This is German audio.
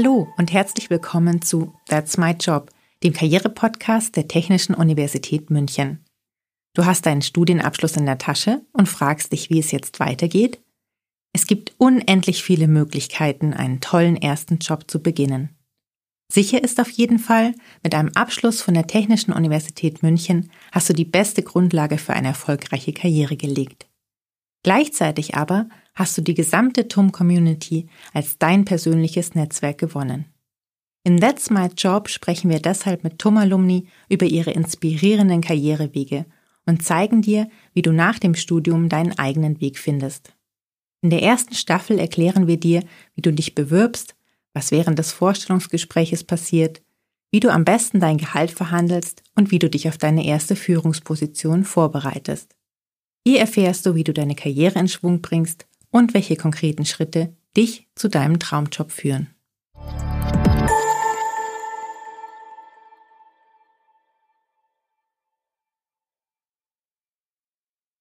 Hallo und herzlich willkommen zu That's My Job, dem Karrierepodcast der Technischen Universität München. Du hast deinen Studienabschluss in der Tasche und fragst dich, wie es jetzt weitergeht? Es gibt unendlich viele Möglichkeiten, einen tollen ersten Job zu beginnen. Sicher ist auf jeden Fall, mit einem Abschluss von der Technischen Universität München hast du die beste Grundlage für eine erfolgreiche Karriere gelegt. Gleichzeitig aber hast du die gesamte TUM-Community als dein persönliches Netzwerk gewonnen. In That's My Job sprechen wir deshalb mit TUM-Alumni über ihre inspirierenden Karrierewege und zeigen dir, wie du nach dem Studium deinen eigenen Weg findest. In der ersten Staffel erklären wir dir, wie du dich bewirbst, was während des Vorstellungsgespräches passiert, wie du am besten dein Gehalt verhandelst und wie du dich auf deine erste Führungsposition vorbereitest. Hier erfährst du, wie du deine Karriere in Schwung bringst und welche konkreten Schritte dich zu deinem Traumjob führen.